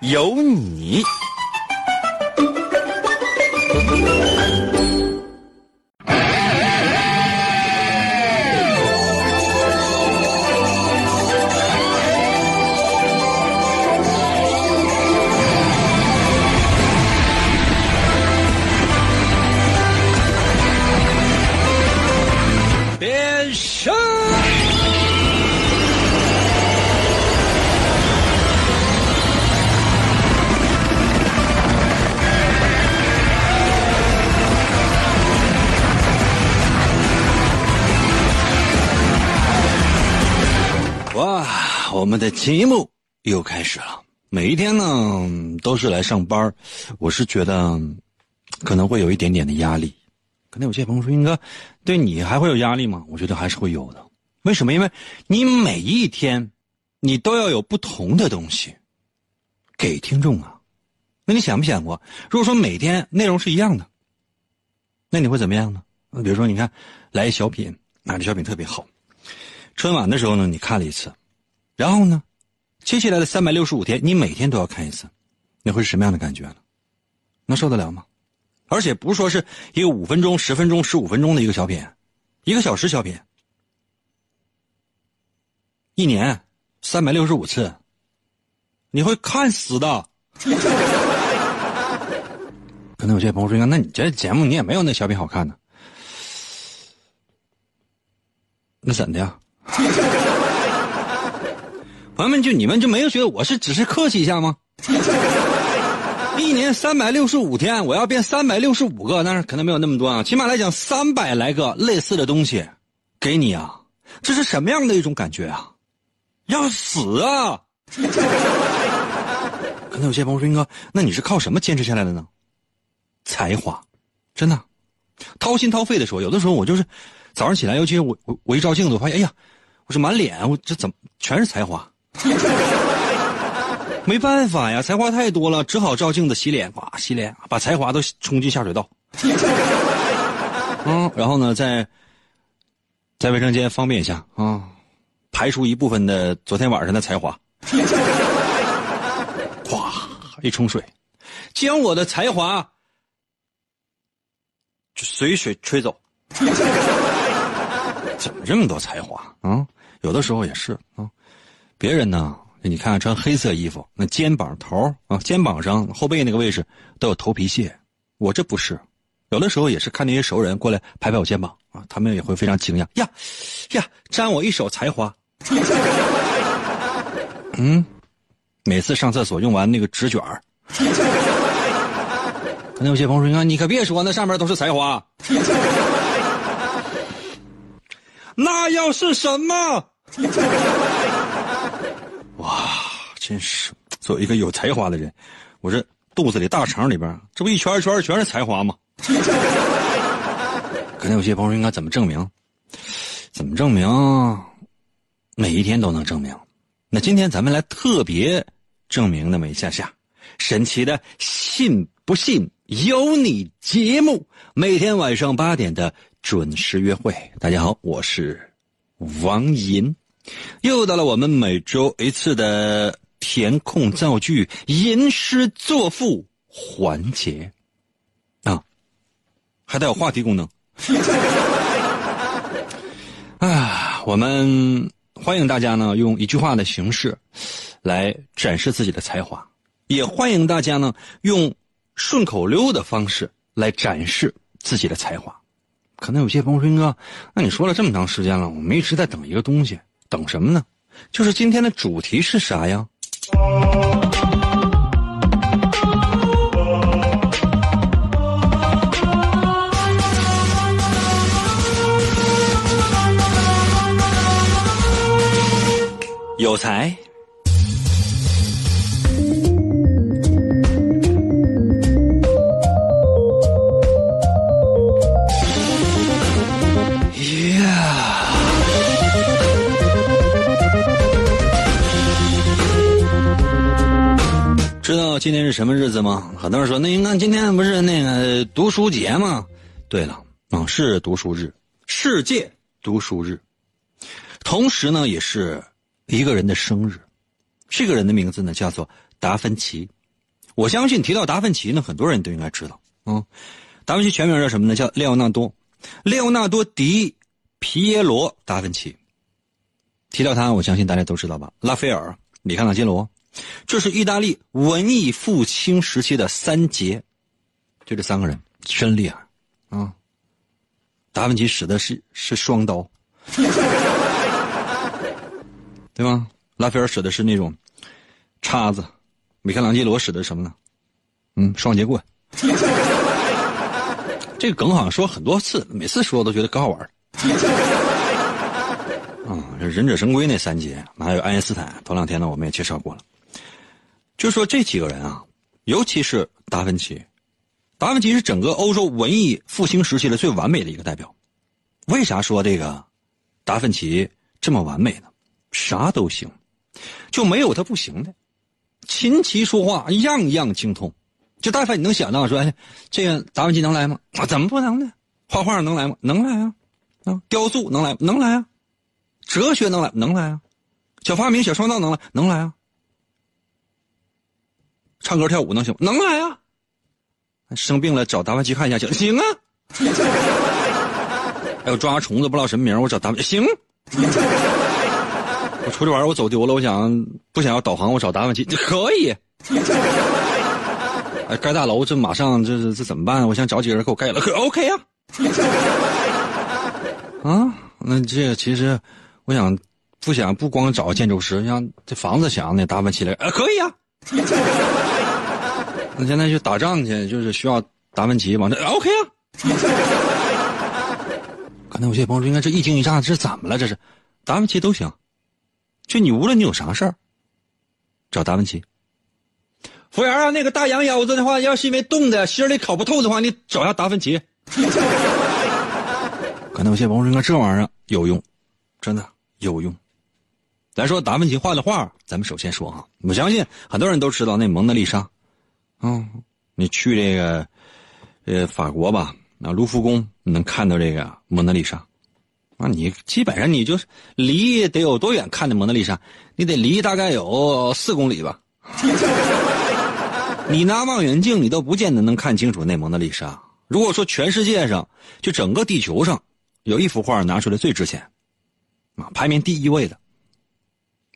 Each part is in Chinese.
有你。的节目又开始了。每一天呢，都是来上班我是觉得可能会有一点点的压力。可能有些朋友说：“英哥，对你还会有压力吗？”我觉得还是会有的。为什么？因为你每一天，你都要有不同的东西给听众啊。那你想没想过，如果说每天内容是一样的，那你会怎么样呢？比如说，你看来一小品，啊，这小品特别好。春晚的时候呢，你看了一次，然后呢，接下来的三百六十五天，你每天都要看一次，你会是什么样的感觉呢？能受得了吗？而且不是说是一个五分钟、十分钟、十五分钟的一个小品，一个小时小品，一年三百六十五次，你会看死的。可能有些朋友说：“那你这节目你也没有那小品好看呢。”那怎的呀？朋友们，就你们就没有觉得我是只是客气一下吗？一年三百六十五天，我要变三百六十五个，但是可能没有那么多啊。起码来讲，三百来个类似的东西给你啊，这是什么样的一种感觉啊？要死啊！可能有些朋友说：“斌哥，那你是靠什么坚持下来的呢？”才华，真的，掏心掏肺的说，有的时候我就是早上起来，尤其我我我一照镜子，我发现，哎呀，我这满脸，我这怎么全是才华？没办法呀，才华太多了，只好照镜子洗脸，哇，洗脸，把才华都冲进下水道。嗯，然后呢，在在卫生间方便一下啊，排出一部分的昨天晚上的才华。哗，一冲水，将我的才华就随水吹走。怎么这么多才华啊？有的时候也是啊，别人呢。你看看穿黑色衣服，那肩膀头啊，肩膀上、后背那个位置都有头皮屑。我这不是，有的时候也是看那些熟人过来拍拍我肩膀啊，他们也会非常惊讶呀呀，沾我一手才华。嗯，每次上厕所用完那个纸卷儿，可能有些朋友说：“你可别说，那上面都是才华。那要是什么？”哇，真是作为一个有才华的人，我这肚子里大肠里边，这不一圈一圈全是才华吗？可能有些朋友应该怎么证明？怎么证明？每一天都能证明。那今天咱们来特别证明那么一下下，神奇的信不信由你节目，每天晚上八点的准时约会。大家好，我是王银。又到了我们每周一次的填空造句、吟诗作赋环节，啊，还带有话题功能。啊，我们欢迎大家呢用一句话的形式来展示自己的才华，也欢迎大家呢用顺口溜的方式来展示自己的才华。可能有些朋友说：“哥，那你说了这么长时间了，我们一直在等一个东西。”等什么呢？就是今天的主题是啥呀？有才，今天是什么日子吗？很多人说，那应该今天不是那个读书节吗？对了，啊，是读书日，世界读书日，同时呢，也是一个人的生日。这个人的名字呢，叫做达芬奇。我相信提到达芬奇呢，很多人都应该知道。嗯，达芬奇全名叫什么呢？叫列奥纳多，列奥纳多·迪皮耶罗·达芬奇。提到他，我相信大家都知道吧？拉斐尔、米开朗基罗，这是意大利文艺复兴时期的三杰，就这三个人真厉害啊！达芬奇使的是是双刀，对吗？拉斐尔使的是那种叉子，米开朗基罗使的是什么呢？嗯，双截棍。这个梗好像说很多次，每次说都觉得可好玩 啊，这忍者神龟那三杰，还有爱因斯坦，头两天呢我们也介绍过了。就说这几个人啊，尤其是达芬奇，达芬奇是整个欧洲文艺复兴时期的最完美的一个代表。为啥说这个达芬奇这么完美呢？啥都行，就没有他不行的。琴棋书画样样精通，就但凡你能想到说，哎，这个达芬奇能来吗？啊，怎么不能呢？画画能来吗？能来啊！啊，雕塑能来？能来啊！哲学能来能来啊，小发明小创造能来能来啊，唱歌跳舞能行能来啊，生病了找达芬奇看一下行行啊，哎我抓个虫子不知道什么名我找达芬行，我出去玩我走丢了我想不想要导航我找达芬奇可以，哎盖大楼这马上这这这怎么办？我想找几个人给我盖了可 OK 啊，啊那这其实。我想，不想不光找建筑师，像这房子想那达芬奇来，呃，可以啊。那现在去打仗去，就是需要达芬奇往这，OK 啊。刚才有些朋友说，应该这一惊一乍，这是怎么了？这是达芬奇都行，就你无论你有啥事儿，找达芬奇。服务员啊，那个大羊腰子的话，要是因为冻的心里烤不透的话，你找下达芬奇。刚才有些朋友说，应该这玩意儿有用，真的。有用。来说达芬奇画的画，咱们首先说啊，我相信很多人都知道那蒙娜丽莎，嗯，你去这个呃法国吧，那卢浮宫能看到这个蒙娜丽莎，啊，你基本上你就离得有多远看的蒙娜丽莎？你得离大概有四公里吧。你拿望远镜，你都不见得能看清楚那蒙娜丽莎。如果说全世界上，就整个地球上，有一幅画拿出来最值钱。啊，排名第一位的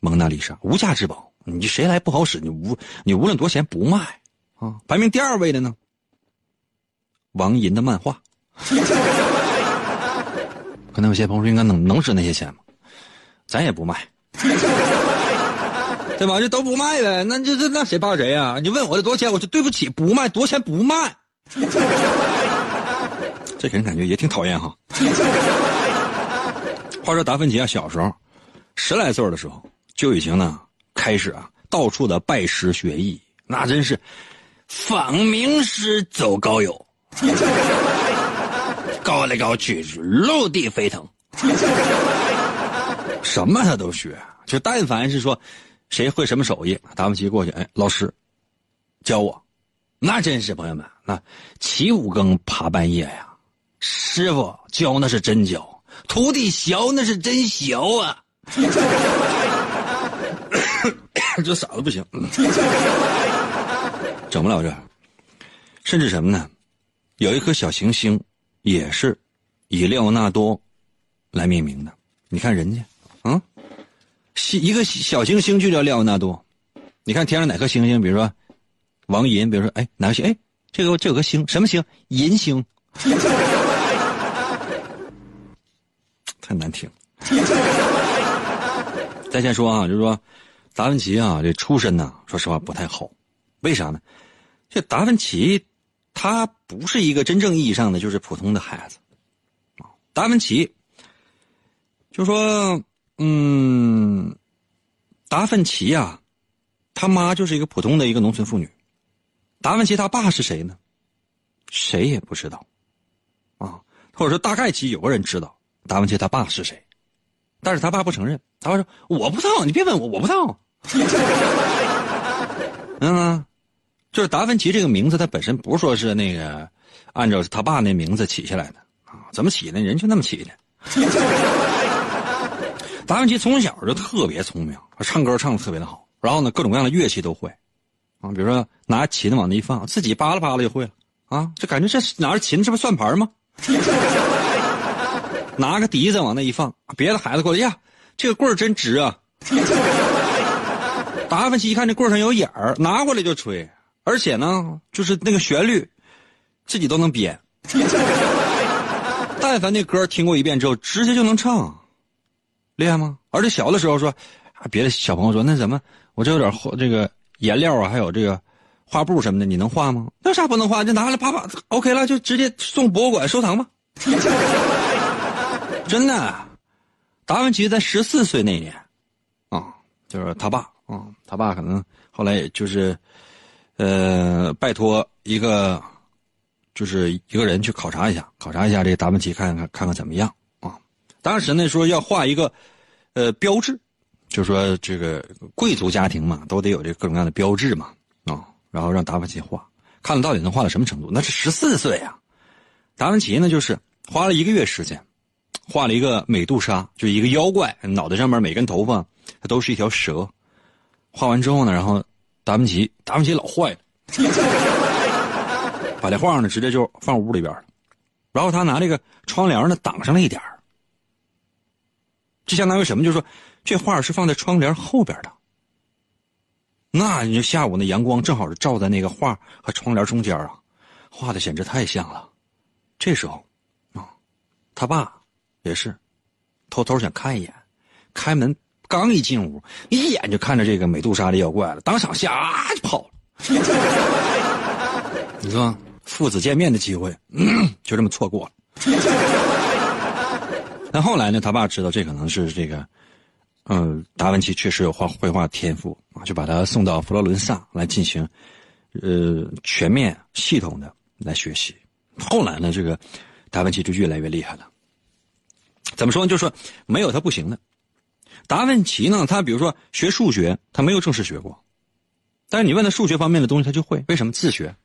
蒙娜丽莎，无价之宝，你谁来不好使？你无你无论多钱不卖啊。排名第二位的呢，王银的漫画，可能有些朋友说应该能能值那些钱吗？咱也不卖，对吧？这都不卖呗，那这这那谁怕谁呀？你问我这多少钱，我说对不起，不卖，多少钱不卖。这给人感觉也挺讨厌哈。话说达芬奇啊，小时候十来岁的时候就已经呢开始啊到处的拜师学艺，那真是访名师走高友，高来高去陆地飞腾，什么他都学。就但凡是说谁会什么手艺，达芬奇过去，哎，老师教我，那真是朋友们，那起五更爬半夜呀，师傅教那是真教。徒弟学那是真学啊！这嗓子不行，整不了这。甚至什么呢？有一颗小行星，也是以列奥纳多来命名的。你看人家，啊，一个小行星就叫列奥纳多。你看天上哪颗星星？比如说王银，比如说哎哪个星？哎，这个这有个星，什么星？银星。太难听了。再先说啊，就是说，达芬奇啊，这出身呢，说实话不太好。为啥呢？这达芬奇，他不是一个真正意义上的就是普通的孩子啊。达芬奇，就说，嗯，达芬奇呀，他妈就是一个普通的一个农村妇女。达芬奇他爸是谁呢？谁也不知道啊，或者说大概其有个人知道。达芬奇他爸是谁？但是他爸不承认。他爸说：“我不知道，你别问我，我不知道。” 嗯，就是达芬奇这个名字，他本身不是说是那个按照他爸那名字起下来的啊？怎么起的？人就那么起的。达芬奇从小就特别聪明，唱歌唱的特别的好，然后呢，各种各样的乐器都会，啊，比如说拿琴往那一放，自己扒拉扒拉就会了，啊，就感觉这拿着琴，这不算盘吗？拿个笛子往那一放，别的孩子过来呀，这个棍儿真直啊！达芬奇一看这棍上有眼儿，拿过来就吹，而且呢，就是那个旋律，自己都能编。但凡那歌听过一遍之后，直接就能唱。厉害吗？而且小的时候说，别的小朋友说那怎么，我这有点这个颜料啊，还有这个画布什么的，你能画吗？那啥不能画？就拿来啪啪，OK 了，就直接送博物馆收藏吧。真的，达芬奇在十四岁那年，啊，就是他爸啊，他爸可能后来也就是，呃，拜托一个，就是一个人去考察一下，考察一下这达芬奇，看看看看怎么样啊。当时呢说要画一个，呃，标志，就说这个贵族家庭嘛，都得有这各种各样的标志嘛，啊，然后让达芬奇画，看到底能画到什么程度？那是十四岁啊，达芬奇呢就是花了一个月时间，画了一个美杜莎，就一个妖怪，脑袋上面每根头发它都是一条蛇，画完之后呢，然后达芬奇达芬奇老坏了，把这画呢直接就放屋里边了，然后他拿这个窗帘呢挡上了一点这相当于什么？就是说，这画是放在窗帘后边的。那你就下午那阳光正好是照在那个画和窗帘中间啊，画的简直太像了。这时候，啊，他爸也是偷偷想看一眼，开门刚一进屋，一眼就看着这个美杜莎的妖怪了，当场吓啊就跑了。你说父子见面的机会就这么错过了。但后来呢，他爸知道这可能是这个，嗯，达芬奇确实有画绘画天赋啊，就把他送到佛罗伦萨来进行，呃，全面系统的来学习。后来呢，这个达芬奇就越来越厉害了。怎么说呢？就说没有他不行的。达芬奇呢，他比如说学数学，他没有正式学过，但是你问他数学方面的东西，他就会。为什么自学？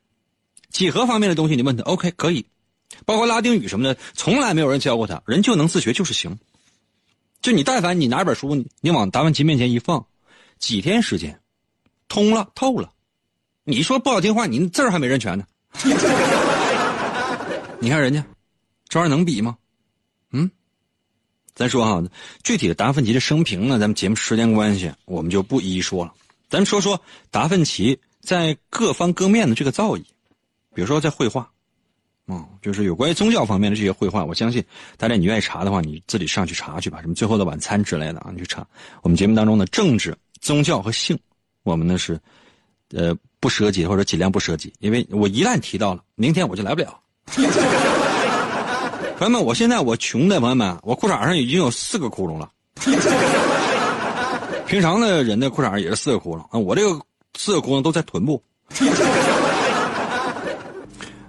几何方面的东西，你问他，OK，可以。包括拉丁语什么的，从来没有人教过他，人就能自学，就是行。就你但凡你拿本书，你往达芬奇面前一放，几天时间，通了透了。你说不好听话，你字儿还没认全呢。你看人家，这玩意儿能比吗？咱说哈，具体的达芬奇的生平呢，咱们节目时间关系，我们就不一一说了。咱们说说达芬奇在各方各面的这个造诣，比如说在绘画。嗯，就是有关于宗教方面的这些绘画，我相信大家你愿意查的话，你自己上去查去吧。什么《最后的晚餐》之类的啊，你去查。我们节目当中的政治、宗教和性，我们呢是，呃，不涉及或者尽量不涉及，因为我一旦提到了，明天我就来不了。朋友们，我现在我穷的朋友们，我裤衩上已经有四个窟窿了。平常的人的裤衩也是四个窟窿啊，我这个四个窟窿都在臀部。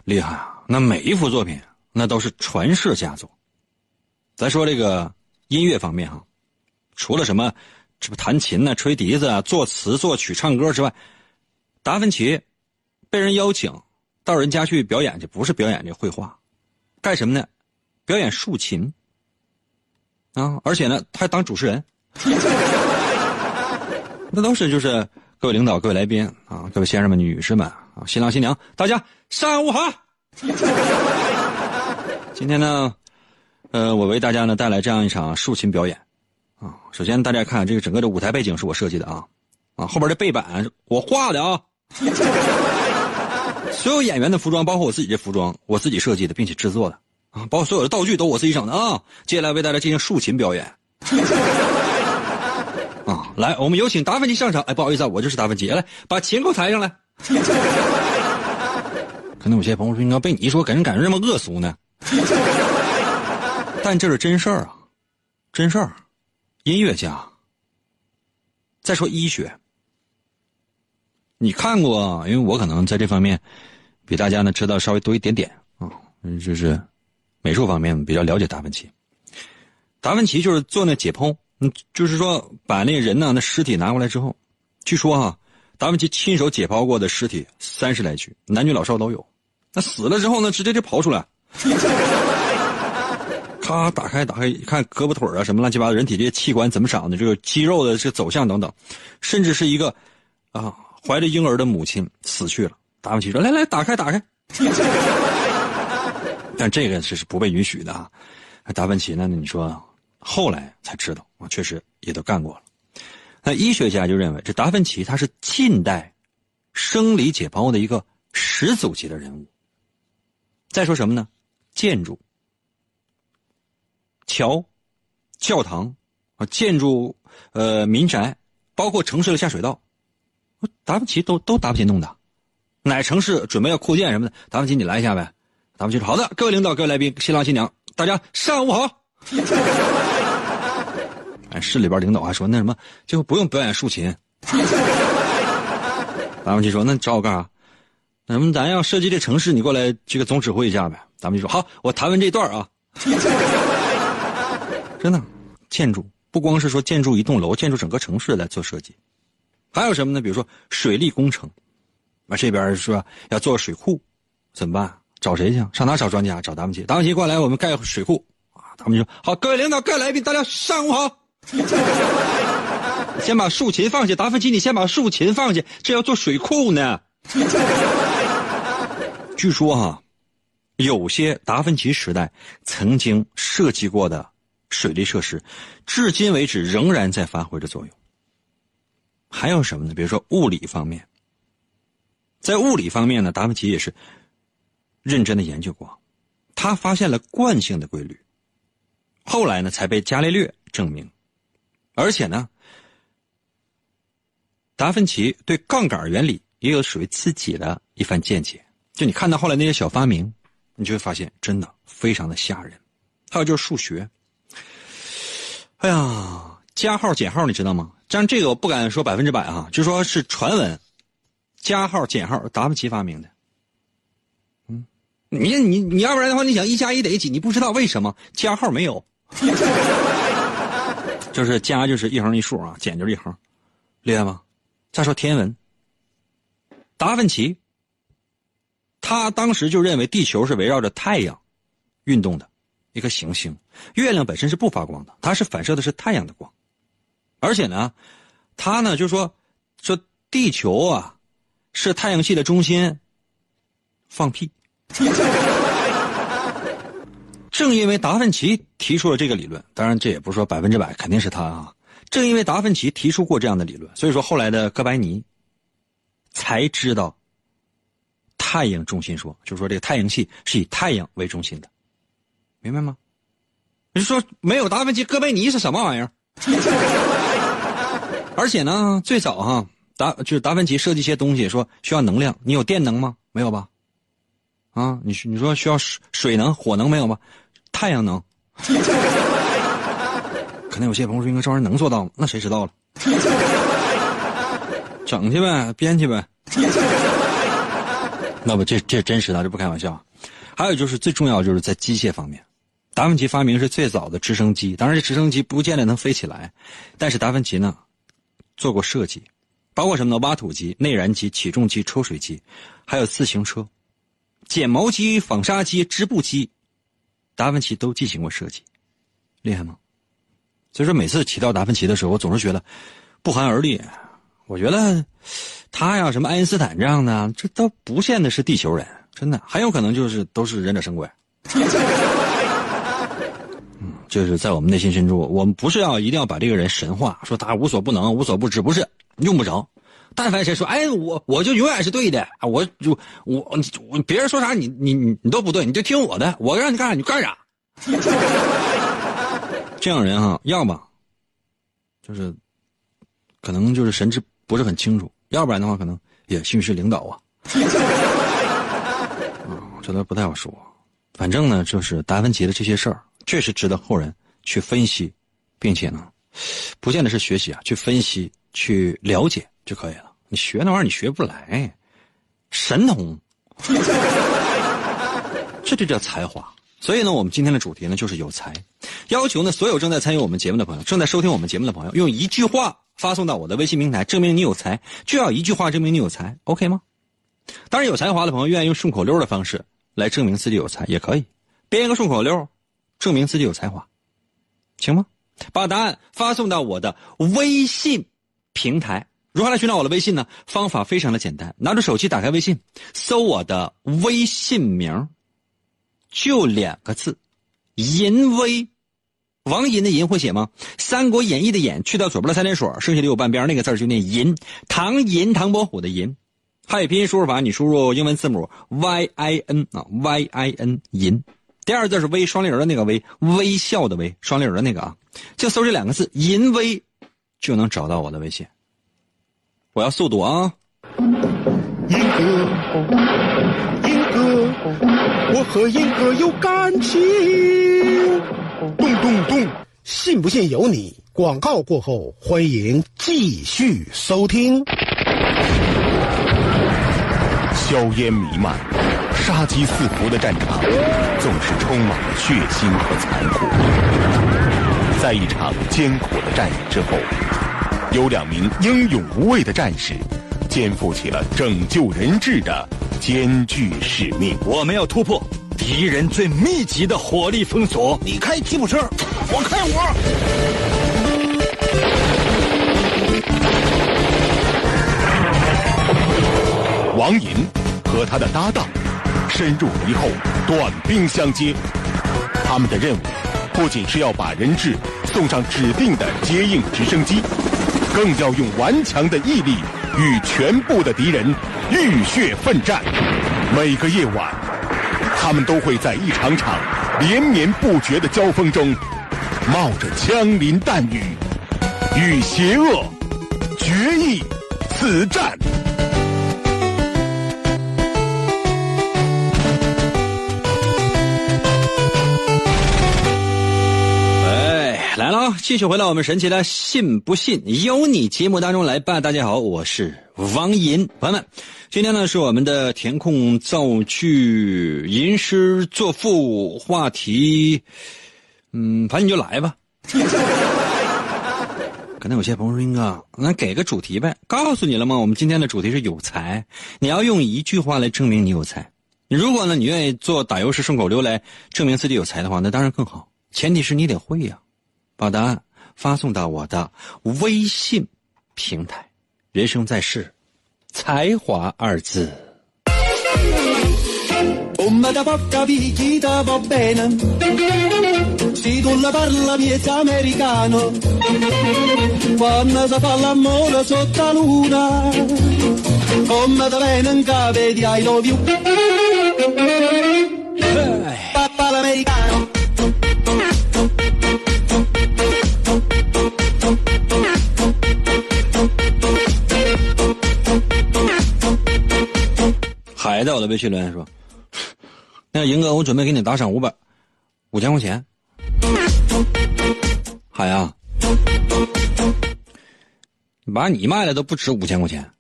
厉害啊！那每一幅作品，那都是传世佳作。咱说这个音乐方面哈，除了什么，这不弹琴呢、吹笛子啊、作词作曲、唱歌之外，达芬奇被人邀请到人家去表演去，不是表演这绘画，干什么呢？表演竖琴啊！而且呢，他还当主持人。那都是就是各位领导、各位来宾啊、各位先生们、女士们啊、新郎新娘，大家上午好。今天呢，呃，我为大家呢带来这样一场竖琴表演，啊，首先大家看这个整个的舞台背景是我设计的啊，啊，后边的背板我画的啊，所有演员的服装，包括我自己的服装，我自己设计的，并且制作的，啊，包括所有的道具都我自己整的啊。接下来为大家进行竖琴表演，啊，来，我们有请达芬奇上场。哎，不好意思啊，我就是达芬奇，来把琴给我抬上来。可能有些朋友说：“应该被你一说，给人感觉这么恶俗呢？”但这是真事儿啊，真事儿。音乐家。再说医学，你看过？因为我可能在这方面比大家呢知道稍微多一点点啊，嗯就是美术方面比较了解达芬奇。达芬奇就是做那解剖，嗯，就是说把那人呢那尸体拿过来之后，据说哈，达芬奇亲手解剖过的尸体三十来具，男女老少都有。那死了之后呢，直接就刨出来，咔打开打开，看胳膊腿啊什么乱七八糟，人体这些器官怎么长的，这个肌肉的这走向等等，甚至是一个啊怀着婴儿的母亲死去了。达芬奇说：“来来，打开打开。”但这个是是不被允许的啊！达芬奇呢？你说后来才知道啊，确实也都干过了。那医学家就认为，这达芬奇他是近代生理解剖的一个始祖级的人物。再说什么呢？建筑、桥、教堂啊，建筑呃民宅，包括城市的下水道，达芬奇都都达芬奇弄的。哪城市准备要扩建什么的，达芬奇你来一下呗。咱们就说：“好的，各位领导、各位来宾、新郎新娘，大家上午好。”哎，市里边领导还说：“那什么，就不用表演竖琴。”咱们就说：“那找我干啥？那什么，咱要设计这城市，你过来这个总指挥一下呗。”咱们就说：“好，我弹完这段啊。”真的，建筑不光是说建筑一栋楼，建筑整个城市来做设计，还有什么呢？比如说水利工程，啊，这边说要做水库，怎么办？找谁去？上哪找专家？找达芬奇。达芬奇过来，我们盖水库啊！达芬奇说：“好，各位领导、各位来宾，大家上午好。先把竖琴放下，达芬奇，你先把竖琴放下，这要做水库呢。据说哈，有些达芬奇时代曾经设计过的水利设施，至今为止仍然在发挥着作用。还有什么呢？比如说物理方面，在物理方面呢，达芬奇也是。认真的研究过，他发现了惯性的规律，后来呢才被伽利略证明，而且呢，达芬奇对杠杆原理也有属于自己的一番见解。就你看到后来那些小发明，你就会发现真的非常的吓人。还有就是数学，哎呀，加号减号你知道吗？但这个我不敢说百分之百啊，就说是传闻，加号减号达芬奇发明的。你你你要不然的话，你想一加一等于几？你不知道为什么加号没有？就是加就是一横一竖啊，减就是一横，厉害吗？再说天文，达芬奇，他当时就认为地球是围绕着太阳运动的一个行星，月亮本身是不发光的，它是反射的是太阳的光，而且呢，他呢就说说地球啊是太阳系的中心，放屁。正因为达芬奇提出了这个理论，当然这也不是说百分之百肯定是他啊。正因为达芬奇提出过这样的理论，所以说后来的哥白尼才知道太阳中心说，就是说这个太阳系是以太阳为中心的，明白吗？你说没有达芬奇，哥白尼是什么玩意儿？而且呢，最早哈达就是达芬奇设计一些东西，说需要能量，你有电能吗？没有吧？啊，你你说需要水水能、火能没有吗？太阳能。可能有些朋友说，应该这玩意儿能做到吗？那谁知道了？整去呗，编去呗。那不，这这真实的，这不开玩笑。还有就是最重要，就是在机械方面，达芬奇发明是最早的直升机。当然，这直升机不见得能飞起来，但是达芬奇呢做过设计，包括什么呢？挖土机、内燃机、起重机、抽水机，还有自行车。剪毛机、纺纱机、织布机，达芬奇都进行过设计，厉害吗？所以说，每次提到达芬奇的时候，我总是觉得不寒而栗。我觉得他呀，什么爱因斯坦这样的，这都不见得是地球人，真的很有可能就是都是忍者神龟。就是在我们内心深处，我们不是要一定要把这个人神化，说他无所不能、无所不知，不是用不着。但凡谁说，哎，我我就永远是对的啊！我就我我别人说啥，你你你你都不对，你就听我的，我让你干啥你就干啥。这样人哈，要么就是可能就是神志不是很清楚，要不然的话可能也许是领导啊。啊，这都不太好说。反正呢，就是达芬奇的这些事儿，确实值得后人去分析，并且呢，不见得是学习啊，去分析去了解。就可以了。你学那玩意儿，你学不来，神童，这就叫才华。所以呢，我们今天的主题呢就是有才，要求呢所有正在参与我们节目的朋友，正在收听我们节目的朋友，用一句话发送到我的微信平台，证明你有才，就要一句话证明你有才，OK 吗？当然，有才华的朋友愿意用顺口溜的方式来证明自己有才也可以，编一个顺口溜，证明自己有才华，行吗？把答案发送到我的微信平台。如何来寻找我的微信呢？方法非常的简单，拿着手机打开微信，搜我的微信名，就两个字，淫威。王银的银会写吗？《三国演义》的演去掉左边的三点水，剩下的有半边那个字就念银。唐银，唐伯虎的银。汉语拼音输入法，你输入英文字母 y i n 啊，y i n 银。第二字是微，双立人的那个微，微笑的微，双立人的那个啊，就搜这两个字“银威”，就能找到我的微信。我要速度啊！银哥，银哥，我和英哥有感情。咚咚咚，信不信由你。广告过后，欢迎继续收听。硝烟弥漫、杀机四伏的战场，总是充满了血腥和残酷。在一场艰苦的战役之后，有两名英勇无畏的战士，肩负起了拯救人质的艰巨使命。我们要突破敌人最密集的火力封锁。你开吉普车，我开我。王银和他的搭档深入敌后，短兵相接。他们的任务不仅是要把人质送上指定的接应直升机，更要用顽强的毅力与全部的敌人浴血奋战。每个夜晚，他们都会在一场场连绵不绝的交锋中，冒着枪林弹雨，与邪恶决一死战。来了，继续回到我们神奇的“信不信由你”节目当中来吧。大家好，我是王银，朋友们，今天呢是我们的填空造句吟诗作赋话题，嗯，反正你就来吧。可能有些朋友说：“英哥，那给个主题呗？”告诉你了吗？我们今天的主题是有才，你要用一句话来证明你有才。如果呢，你愿意做打油诗顺口溜来证明自己有才的话，那当然更好。前提是你得会呀。把答案发送到我的微信平台。人生在世，才华二字。海在我的微信留言说：“那银哥，我准备给你打赏五百五千块钱。”海呀，把你卖了都不值五千块钱，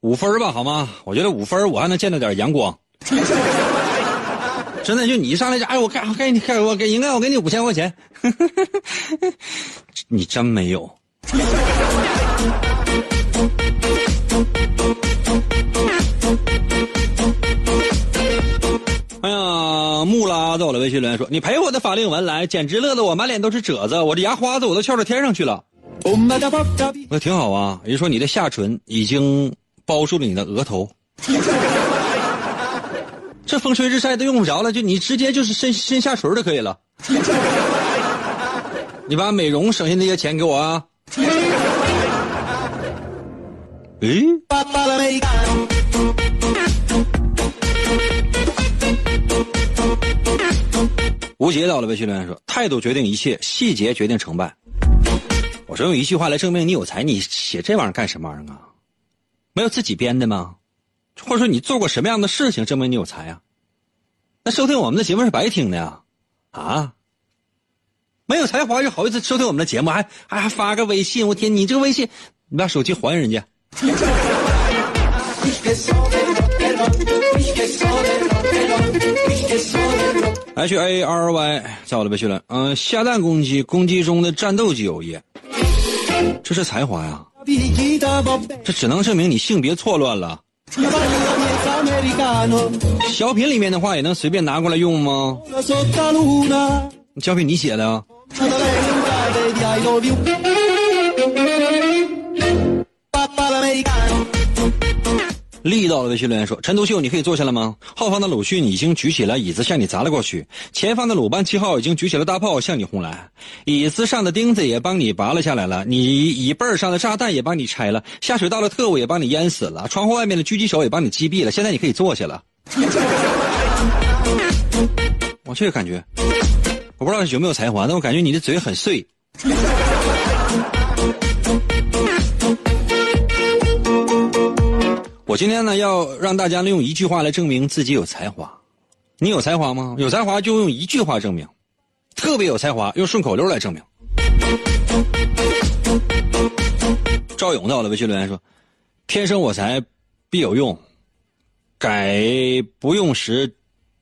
五分吧，好吗？我觉得五分我还能见到点阳光。真的，就你上来就哎，我给给你给我给应该我给你五千块钱，你真没有。呀，木拉在我的微信留言说：“你赔我的法令纹来，简直乐得我满脸都是褶子，我的牙花子我都翘到天上去了。”那挺好啊，也就说你的下唇已经包住了你的额头，这风吹日晒都用不着了，就你直接就是伸伸下唇就可以了。你把美容省下那些钱给我啊。诶，吴杰到了，微信留言说：“态度决定一切，细节决定成败。”我说用一句话来证明你有才，你写这玩意儿干什么玩意儿啊？没有自己编的吗？或者说你做过什么样的事情证明你有才啊？那收听我们的节目是白听的呀？啊？没有才华就好意思收听我们的节目，还还还发个微信？我天，你这个微信，你把手机还人家。H A R Y 在我的微信了。嗯，下蛋攻击攻击中的战斗机有耶，这是才华呀。这只能证明你性别错乱了。小品里面的话也能随便拿过来用吗？小品你写的啊？力道的微信留言说：“陈独秀，你可以坐下了吗？后方的鲁迅已经举起了椅子向你砸了过去，前方的鲁班七号已经举起了大炮向你轰来，椅子上的钉子也帮你拔了下来了，你椅背上的炸弹也帮你拆了，下水道的特务也帮你淹死了，窗户外面的狙击手也帮你击毙了。现在你可以坐下了。我这个感觉，我不知道有没有才华，但我感觉你的嘴很碎。”我今天呢，要让大家利用一句话来证明自己有才华。你有才华吗？有才华就用一句话证明。特别有才华，用顺口溜来证明。赵勇在我的微信留言说：“天生我材必有用，改不用时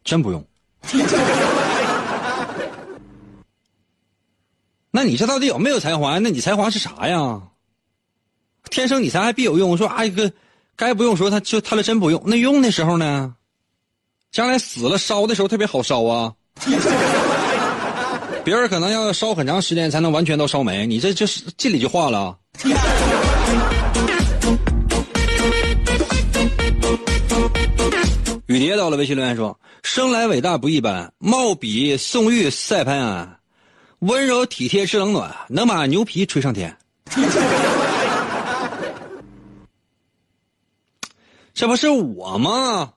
真不用。” 那你这到底有没有才华？那你才华是啥呀？天生你才还必有用，说啊一个。该不用说，他就他的真不用。那用的时候呢？将来死了烧的时候特别好烧啊。别人可能要烧很长时间才能完全都烧没，你这就是这里就化了。雨蝶到了微信留言说：“生来伟大不一般，貌比宋玉赛潘安，温柔体贴知冷暖，能把牛皮吹上天。”这不是我吗？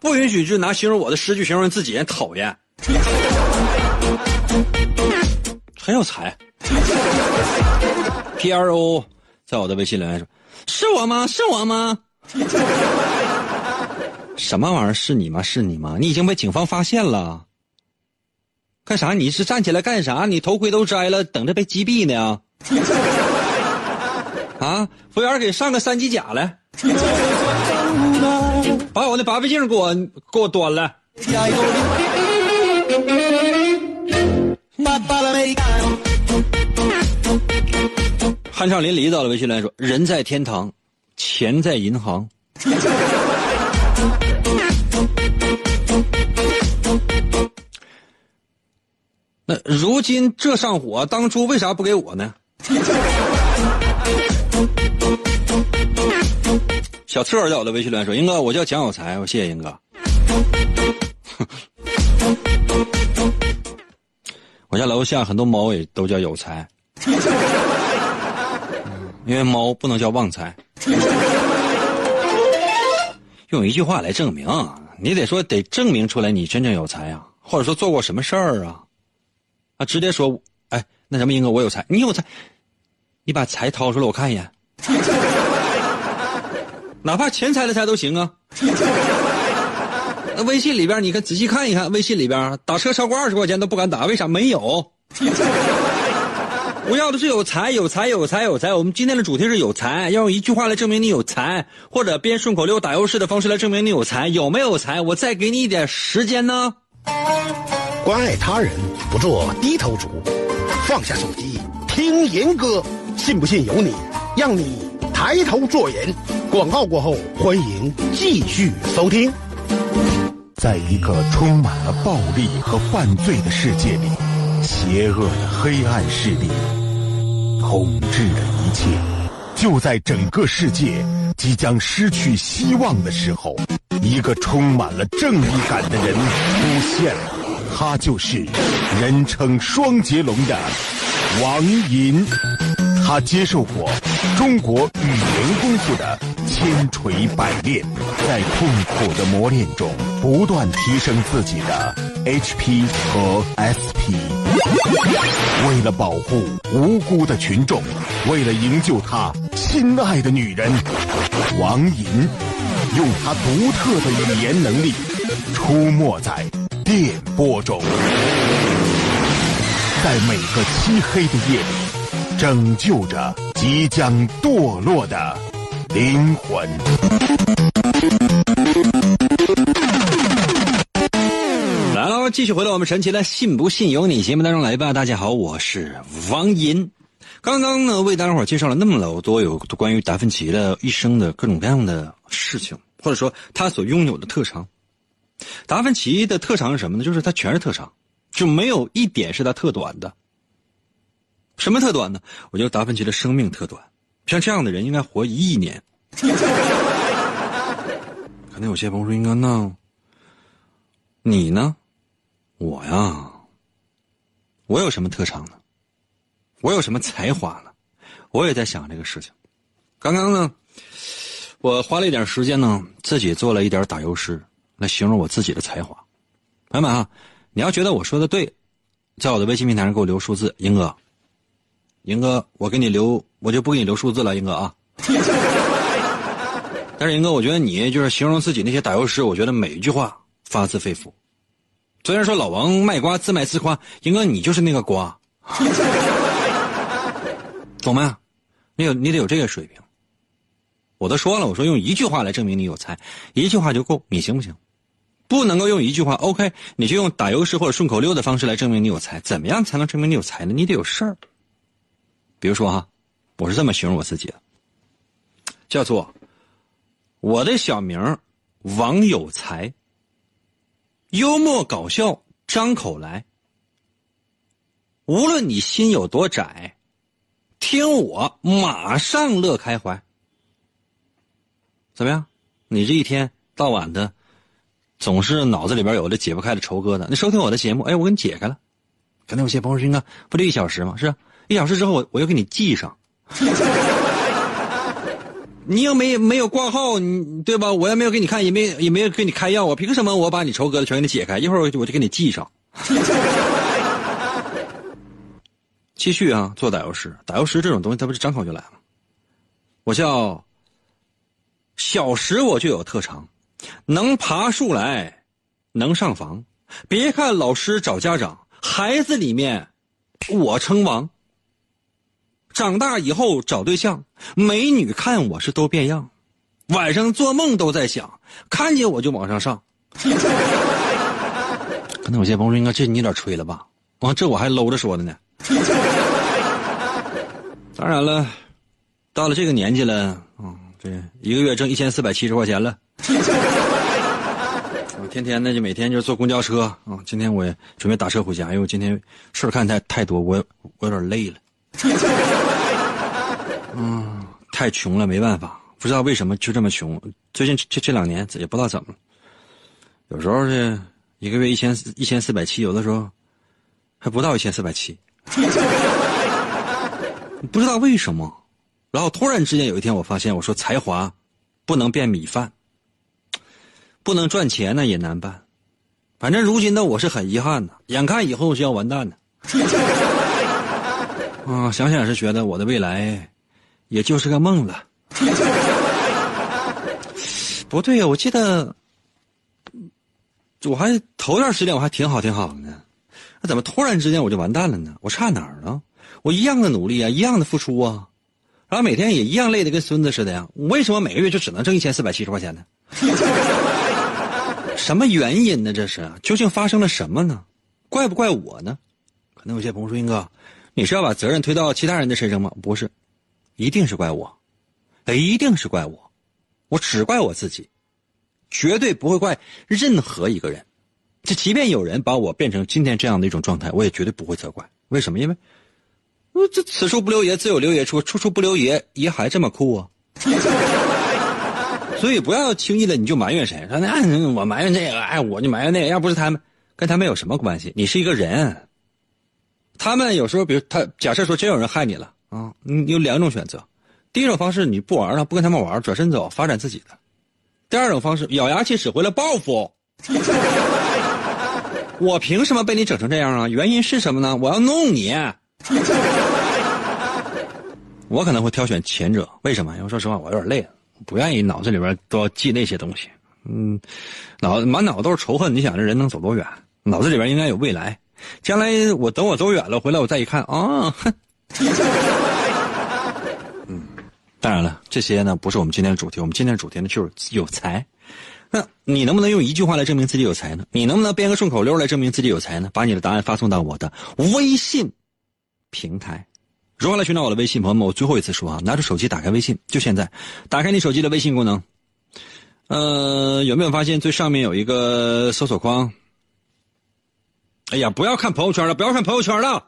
不允许就拿形容我的诗句形容自己，讨厌。很有才。P R O 在我的微信留言说：“是我吗？是我吗？”什么玩意儿？是你吗？是你吗？你已经被警方发现了。干啥？你是站起来干啥？你头盔都摘了，等着被击毙呢？啊！服务员，给上个三级甲来，把我那八倍镜给我给我端来。酣畅淋漓到了微信来说：“人在天堂，钱在银行。”那如今这上火，当初为啥不给我呢？小策在我的微信留言说：“英哥，我叫蒋有才，我谢谢英哥。我家楼下很多猫也都叫有才，因为猫不能叫旺财。用一句话来证明，你得说得证明出来你真正有才啊，或者说做过什么事儿啊？啊，直接说，哎，那什么，英哥，我有才，你有才，你把财掏出来，我看一眼。”哪怕钱财的财都行啊。那微信里边，你看仔细看一看，微信里边打车超过二十块钱都不敢打，为啥？没有。我要的是有才，有才，有才，有才。我们今天的主题是有才，要用一句话来证明你有才，或者编顺口溜、打油诗的方式来证明你有才。有没有才？我再给你一点时间呢。关爱他人，不做低头族，放下手机听严歌，信不信由你。让你抬头做人。广告过后，欢迎继续收听。在一个充满了暴力和犯罪的世界里，邪恶的黑暗势力统治着一切。就在整个世界即将失去希望的时候，一个充满了正义感的人出现了，他就是人称双截龙的王银。他接受过中国语言功夫的千锤百炼，在痛苦的磨练中不断提升自己的 HP 和 SP。为了保护无辜的群众，为了营救他心爱的女人，王银用他独特的语言能力出没在电波中，在每个漆黑的夜里。拯救着即将堕落的灵魂。继续回到我们神奇的“信不信由你”节目当中来吧。大家好，我是王银。刚刚呢，为大家伙介绍了那么老多有关于达芬奇的一生的各种各样的事情，或者说他所拥有的特长。达芬奇的特长是什么呢？就是他全是特长，就没有一点是他特短的。什么特短呢？我觉得达芬奇的生命特短，像这样的人应该活一亿年。可能有些朋友说：“应该那你呢？我呀，我有什么特长呢？我有什么才华呢？我也在想这个事情。刚刚呢，我花了一点时间呢，自己做了一点打油诗来形容我自己的才华。朋友们啊，你要觉得我说的对，在我的微信平台上给我留数字，英哥。”英哥，我给你留，我就不给你留数字了，英哥啊。但是英哥，我觉得你就是形容自己那些打油诗，我觉得每一句话发自肺腑。虽然说老王卖瓜自卖自夸，英哥你就是那个瓜，懂吗？你有你得有这个水平。我都说了，我说用一句话来证明你有才，一句话就够，你行不行？不能够用一句话，OK，你就用打油诗或者顺口溜的方式来证明你有才，怎么样才能证明你有才呢？你得有事儿。比如说哈，我是这么形容我自己的，叫做我的小名王有才，幽默搞笑张口来，无论你心有多窄，听我马上乐开怀。怎么样？你这一天到晚的，总是脑子里边有着解不开的愁疙瘩。你收听我的节目，哎，我给你解开了。可能有些朋友说：“啊，不就一小时吗？是。”一小时之后，我我又给你记上。你又没没有挂号，你对吧？我也没有给你看，也没也没有给你开药，我凭什么我把你愁疙瘩全给你解开？一会儿我就我就给你记上。继续啊，做打油诗，打油诗这种东西，它不是张口就来吗？我叫小时我就有特长，能爬树来，能上房。别看老师找家长，孩子里面我称王。长大以后找对象，美女看我是都变样，晚上做梦都在想，看见我就往上上。可能有些朋友说：“应该这你有点吹了吧？”啊，这我还搂着说的呢。当然了，到了这个年纪了，啊，这一个月挣一千四百七十块钱了。我天天的就每天就坐公交车啊。今天我准备打车回家，因为我今天事儿看太太多，我我有点累了。嗯，太穷了，没办法，不知道为什么就这么穷。最近这这两年也不知道怎么了，有时候是一个月一千一千四百七，有的时候还不到一千四百七，不知道为什么。然后突然之间有一天，我发现我说才华不能变米饭，不能赚钱呢也难办。反正如今的我是很遗憾的，眼看以后是要完蛋的。啊，想想是觉得我的未来，也就是个梦了。不对呀，我记得，我还头段时间我还挺好挺好的呢，那怎么突然之间我就完蛋了呢？我差哪儿了？我一样的努力啊，一样的付出啊，然后每天也一样累的跟孙子似的呀。为什么每个月就只能挣一千四百七十块钱呢？什么原因呢？这是究竟发生了什么呢？怪不怪我呢？可能有些朋友说，英哥。你是要把责任推到其他人的身上吗？不是，一定是怪我，一定是怪我，我只怪我自己，绝对不会怪任何一个人。这即便有人把我变成今天这样的一种状态，我也绝对不会责怪。为什么？因为，我这此处不留爷，自有留爷处，处处不留爷，爷还这么酷啊！所以不要轻易的你就埋怨谁，说那我埋怨这个，哎，我就埋怨那个，要不是他们，跟他们有什么关系？你是一个人。他们有时候，比如他假设说真有人害你了啊，你有两种选择：第一种方式你不玩了，不跟他们玩，转身走，发展自己的；第二种方式咬牙切齿回来报复。我凭什么被你整成这样啊？原因是什么呢？我要弄你。我可能会挑选前者，为什么？因为说实话，我有点累了，不愿意脑子里边都要记那些东西。嗯，脑子满脑都是仇恨，你想这人能走多远？脑子里边应该有未来。将来我等我走远了回来，我再一看啊，哼。嗯，当然了，这些呢不是我们今天的主题。我们今天的主题呢就是有才。那你能不能用一句话来证明自己有才呢？你能不能编个顺口溜来证明自己有才呢？把你的答案发送到我的微信平台。如何来寻找我的微信？朋友们，我最后一次说啊，拿出手机打开微信，就现在，打开你手机的微信功能。呃，有没有发现最上面有一个搜索框？哎呀，不要看朋友圈了，不要看朋友圈了，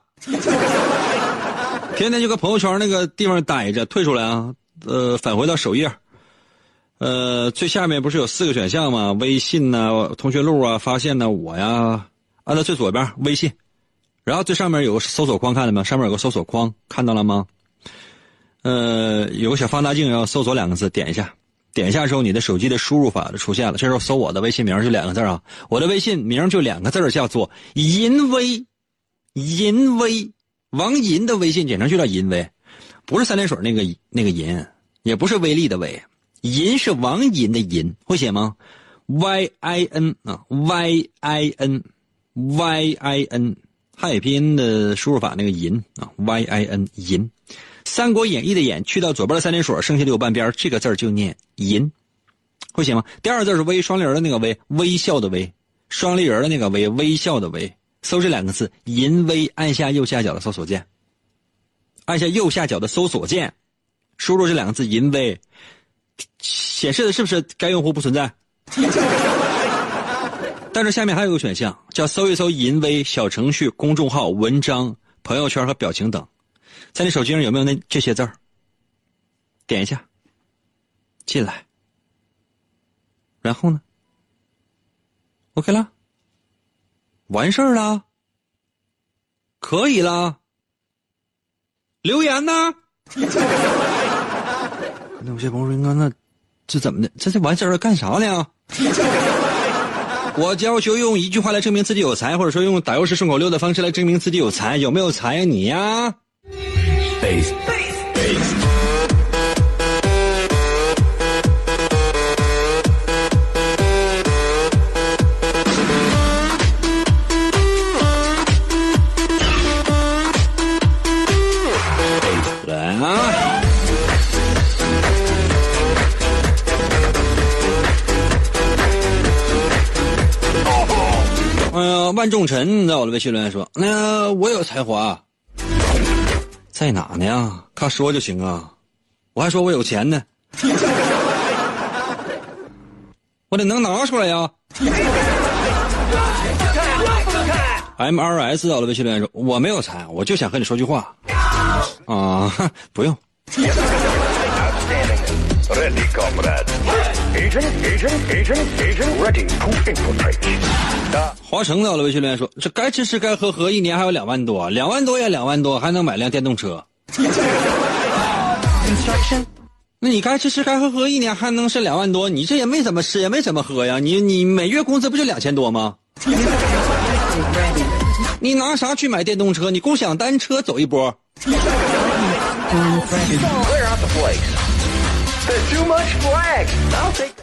天天就搁朋友圈那个地方待着，退出来啊，呃，返回到首页。呃，最下面不是有四个选项吗？微信呐、同学录啊、发现呐、我呀，按到最左边微信，然后最上面有个搜索框，看到没？上面有个搜索框，看到了吗？呃，有个小放大镜，要搜索两个字，点一下，点一下之后，你的手机的输入法就出现了。这时候搜我的微信名就两个字啊，我的微信名就两个字叫做淫威，淫威，王银的微信简称就叫淫威，不是三点水那个那个银，也不是威力的威。银是王银的银，会写吗？Y I N 啊，Y I N，Y I N，汉语拼音的输入法那个银啊，Y I N 银，《三国演义》的演去掉左边的三点水，剩下的有半边这个字就念银，会写吗？第二个字是微双立人的那个微，微笑的微，双立人的那个微，微笑的微。搜这两个字，淫威，按下右下角的搜索键，按下右下角的搜索键，输入这两个字淫威。显示的是不是该用户不存在？但是下面还有个选项，叫搜一搜“淫威”小程序、公众号、文章、朋友圈和表情等，在你手机上有没有那这些字儿？点一下，进来，然后呢？OK 了，完事儿了，可以了，留言呢？那有些朋友说：“那那这怎么的？这这完事儿了干啥呢？” 我要求用一句话来证明自己有才，或者说用打油诗顺口溜的方式来证明自己有才，有没有才呀你呀？来万众臣在我的微信留言说：“那我有才华，在哪呢呀？靠说就行啊！我还说我有钱呢，我得能拿出来呀。”MRS 在我的微信留言说：“我没有才，我就想和你说句话。”啊，不用。Ready, comrade. Agent, agent, agent, agent, ready to infiltrate. 华城在我的微信留言说：“这该吃吃该喝喝，一年还有两万多，两万多也两万多，还能买辆电动车。那你该吃吃该喝喝，一年还能是两万多，你这也没怎么吃，也没怎么喝呀？你你每月工资不就两千多吗？你拿啥去买电动车？你共享单车走一波。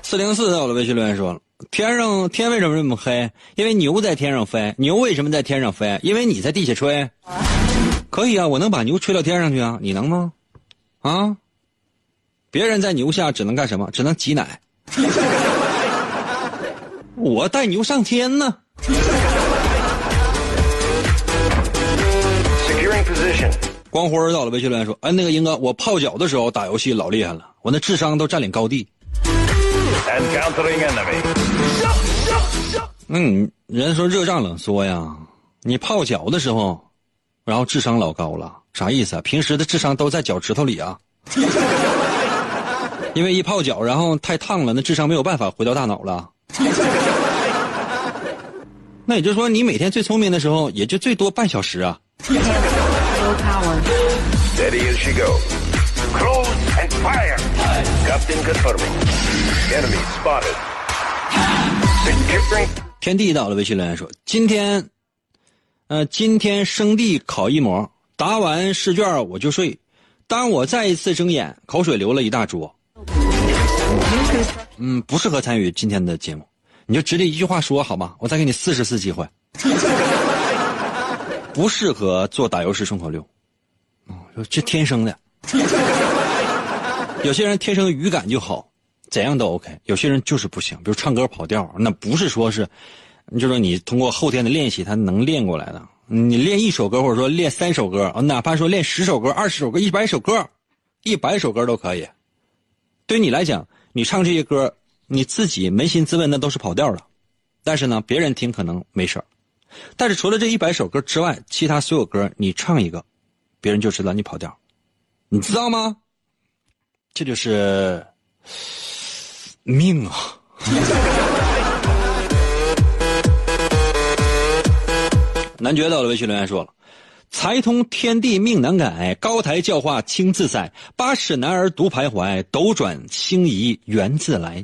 四零四在我的微信留言说了：天上天为什么这么黑？因为牛在天上飞。牛为什么在天上飞？因为你在地下吹。可以啊，我能把牛吹到天上去啊，你能吗？啊？别人在牛下只能干什么？只能挤奶。我带牛上天呢。光辉到了微信留言说：哎，那个英哥，我泡脚的时候打游戏老厉害了，我那智商都占领高地。Encountering enemy. 那你人家说热胀冷缩呀，你泡脚的时候，然后智商老高了，啥意思啊？平时的智商都在脚趾头里啊，因为一泡脚，然后太烫了，那智商没有办法回到大脑了。那也就是说，你每天最聪明的时候，也就最多半小时啊。Fire. Captain confirming. Enemy spotted. 天地到了微信留言说：“今天，呃，今天生地考一模，答完试卷我就睡。当我再一次睁眼，口水流了一大桌。嗯，不适合参与今天的节目，你就直接一句话说好吗？我再给你四十次机会。不适合做打油诗顺口溜。哦，这天生的。有些人天生语感就好，怎样都 OK。有些人就是不行，比如唱歌跑调，那不是说是，就说你通过后天的练习，他能练过来的。你练一首歌，或者说练三首歌，哪怕说练十首歌、二十首歌、一百首歌，一百首歌都可以。对你来讲，你唱这些歌，你自己扪心自问，那都是跑调的。但是呢，别人听可能没事但是除了这一百首歌之外，其他所有歌你唱一个，别人就知道你跑调，你知道吗？这就是命啊！男爵到了微信留言说了：“财通天地命难改，高台教化轻自在。八尺男儿独徘徊，斗转星移缘自来。”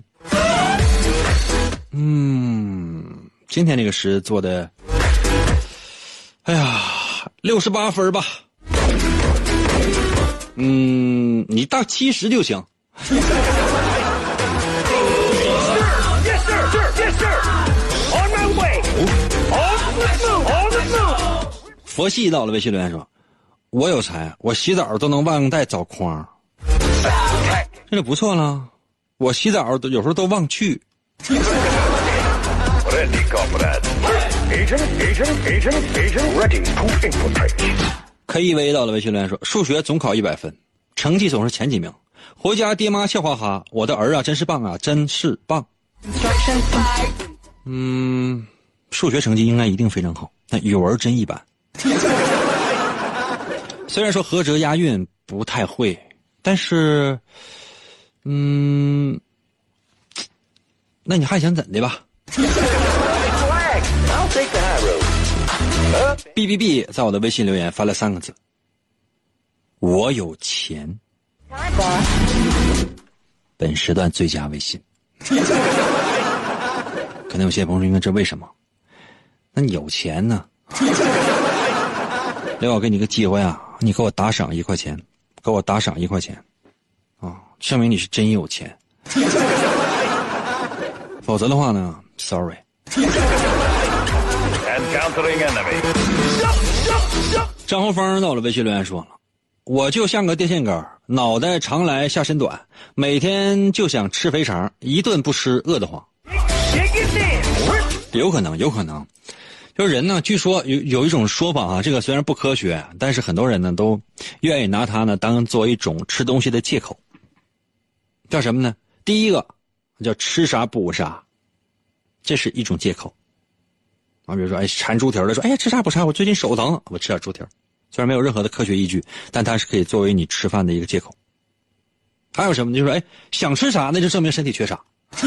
嗯，今天这个诗做的，哎呀，六十八分吧。嗯，你到七十就行。佛系到了微信留言说：“我有才，我洗澡都能忘带澡筐，这就不错了。我洗澡有时候都忘去。Ready, comrade. Agent, agent, agent, agent. Ready to infiltrate. KEV 到了微信留言说：数学总考一百分，成绩总是前几名，回家爹妈笑哈哈。我的儿啊，真是棒啊，真是棒。嗯，数学成绩应该一定非常好，但语文真一般。虽然说合辙押韵不太会，但是，嗯，那你还想怎的吧？B B B 在我的微信留言发了三个字：我有钱。本时段最佳微信。可能有些朋友说，应该这为什么？那你有钱呢？另外，我给你个机会啊，你给我打赏一块钱，给我打赏一块钱，啊，证明你是真有钱。否则的话呢，sorry。And countering enemy. 张红峰到了微信留言说了：“我就像个电线杆，脑袋长来下身短，每天就想吃肥肠，一顿不吃饿得慌。有可能，有可能，就是人呢，据说有有一种说法啊，这个虽然不科学，但是很多人呢都愿意拿它呢当做一种吃东西的借口。叫什么呢？第一个叫吃啥补啥，这是一种借口。啊，比如说，哎，馋猪蹄儿的说，哎呀，吃啥补啥，我最近手疼，我吃点猪蹄。虽然没有任何的科学依据，但它是可以作为你吃饭的一个借口。还有什么呢？就是说，哎，想吃啥，那就证明身体缺啥。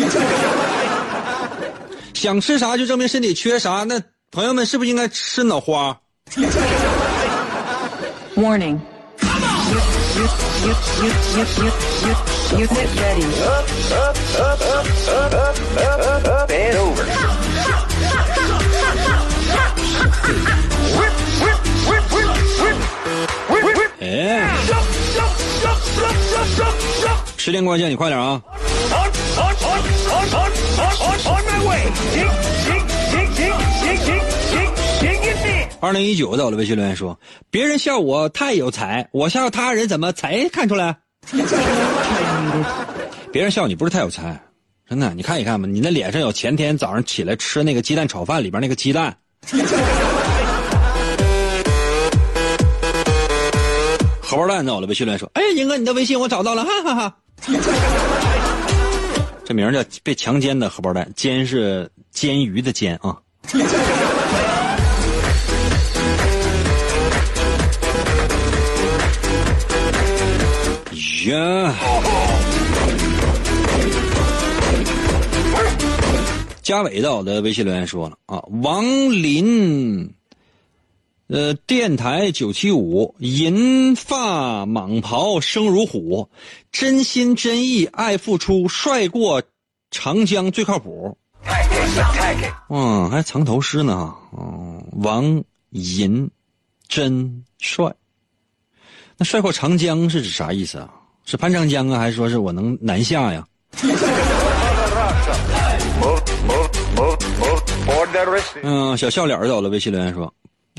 想吃啥就证明身体缺啥，那朋友们是不是应该吃脑花？Warning. 时间关键，你快点啊！二零一九在我的微信留言说，别人笑我太有才，我笑他人怎么才看出来？别人笑你不是太有才，真的，你看一看吧，你那脸上有前天早上起来吃那个鸡蛋炒饭里边那个鸡蛋。荷包蛋在我的微信留言说：“哎呀，英哥，你的微信我找到了，哈哈哈。” 这名叫被强奸的荷包蛋，奸是煎鱼的煎啊。呀！嘉伟到我的微信留言说了啊，王林，呃，电台九七五，银发蟒袍生如虎，真心真意爱付出，帅过长江最靠谱。嗯，还藏头诗呢。嗯，王银真帅。那帅过长江是指啥意思啊？是潘长江啊，还是说是我能南下呀. 嗯，小笑脸儿到了微信留言说：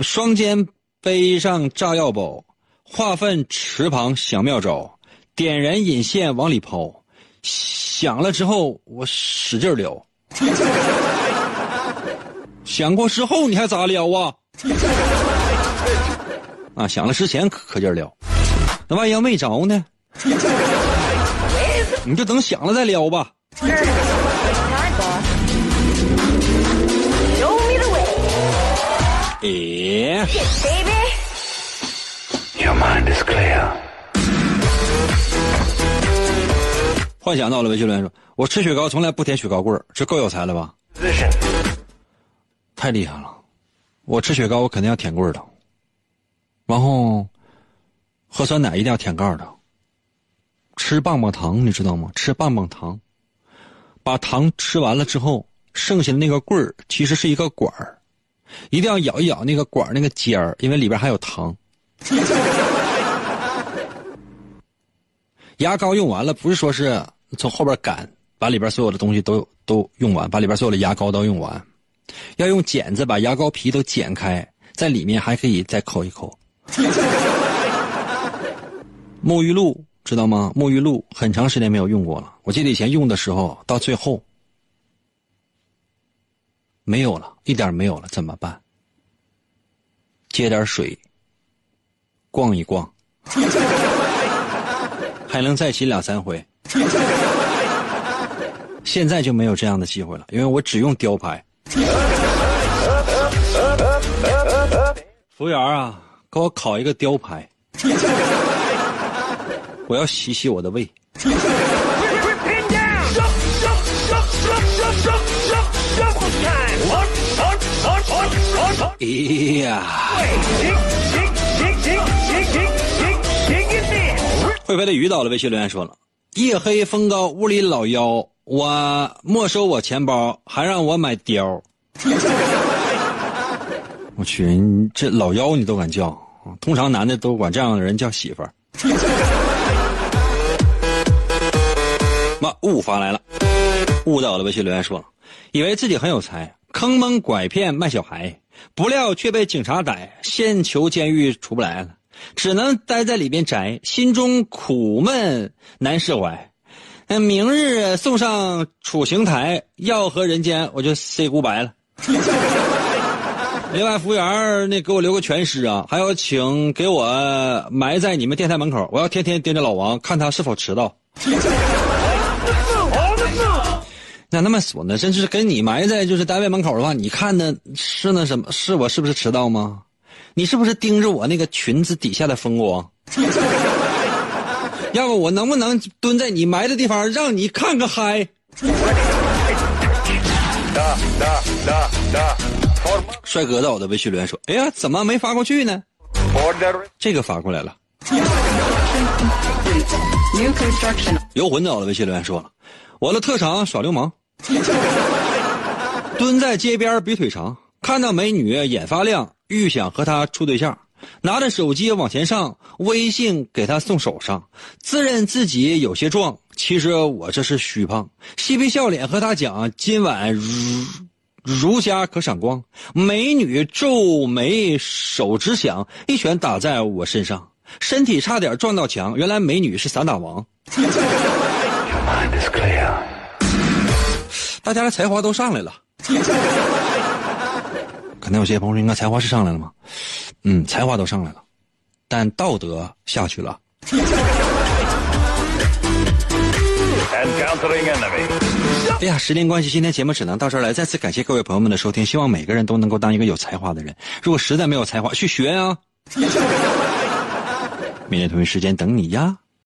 双肩背上炸药包，化粪池旁想妙招，点燃引线往里抛，想了之后我使劲撩，想过之后你还咋撩啊？啊，想了之前可可劲撩，那万一要没着呢？你就等想了再撩吧。诶，baby. Your mind is clear. 幻想到了。维修员说：“我吃雪糕从来不舔雪糕棍儿，这够有才了吧？太厉害了！我吃雪糕我肯定要舔棍儿的，然后喝酸奶一定要舔盖儿的。吃棒棒糖你知道吗？吃棒棒糖，把糖吃完了之后，剩下的那个棍儿其实是一个管儿，一定要咬一咬那个管那个尖儿，因为里边还有糖。牙膏用完了，不是说是从后边赶，把里边所有的东西都都用完，把里边所有的牙膏都用完，要用剪子把牙膏皮都剪开，在里面还可以再抠一抠。沐浴露知道吗？沐浴露很长时间没有用过了，我记得以前用的时候，到最后没有了，一点没有了，怎么办？接点水，逛一逛。还能再洗两三回。现在就没有这样的机会了，因为我只用雕牌。服务员啊，给我烤一个雕牌，我要洗洗我的胃。It in. 会飞的鱼到了，微信留言说了：夜黑风高，屋里老妖，我没收我钱包，还让我买貂。我去，你这老妖你都敢叫？通常男的都管这样的人叫媳妇儿。妈，雾发来了，雾到了，微信留言说了，以为自己很有才，坑蒙拐骗卖小孩，不料却被警察逮，现囚监狱出不来了。只能待在里边宅，心中苦闷难释怀。那，明日送上处刑台，要和人间我就 say goodbye 了。另外，服务员那给我留个全尸啊，还有请给我埋在你们电台门口，我要天天盯着老王，看他是否迟到。那那么说呢，真是给你埋在就是单位门口的话，你看的是那什么？是我是不是迟到吗？你是不是盯着我那个裙子底下的风光？要不我能不能蹲在你埋的地方，让你看个嗨帅哥在我的微信留言说：“哎呀，怎么没发过去呢这个发过来了。游魂在我的微信留言说了：“我的特长耍流氓，蹲在街边比腿长，看到美女眼发亮，欲想和她处对象，拿着手机往前上，微信给她送手上，自认自己有些壮，其实我这是虚胖，嬉皮笑脸和她讲今晚如如家可闪光，美女皱眉手直响，一拳打在我身上，身体差点撞到墙，原来美女是散打王。”大家的才华都上来了。可能有些朋友说，应该才华是上来了吗？嗯，才华都上来了，但道德下去了。哎呀，时间关系，今天节目只能到这儿来。再次感谢各位朋友们的收听，希望每个人都能够当一个有才华的人。如果实在没有才华，去学啊！明天同一时间等你呀。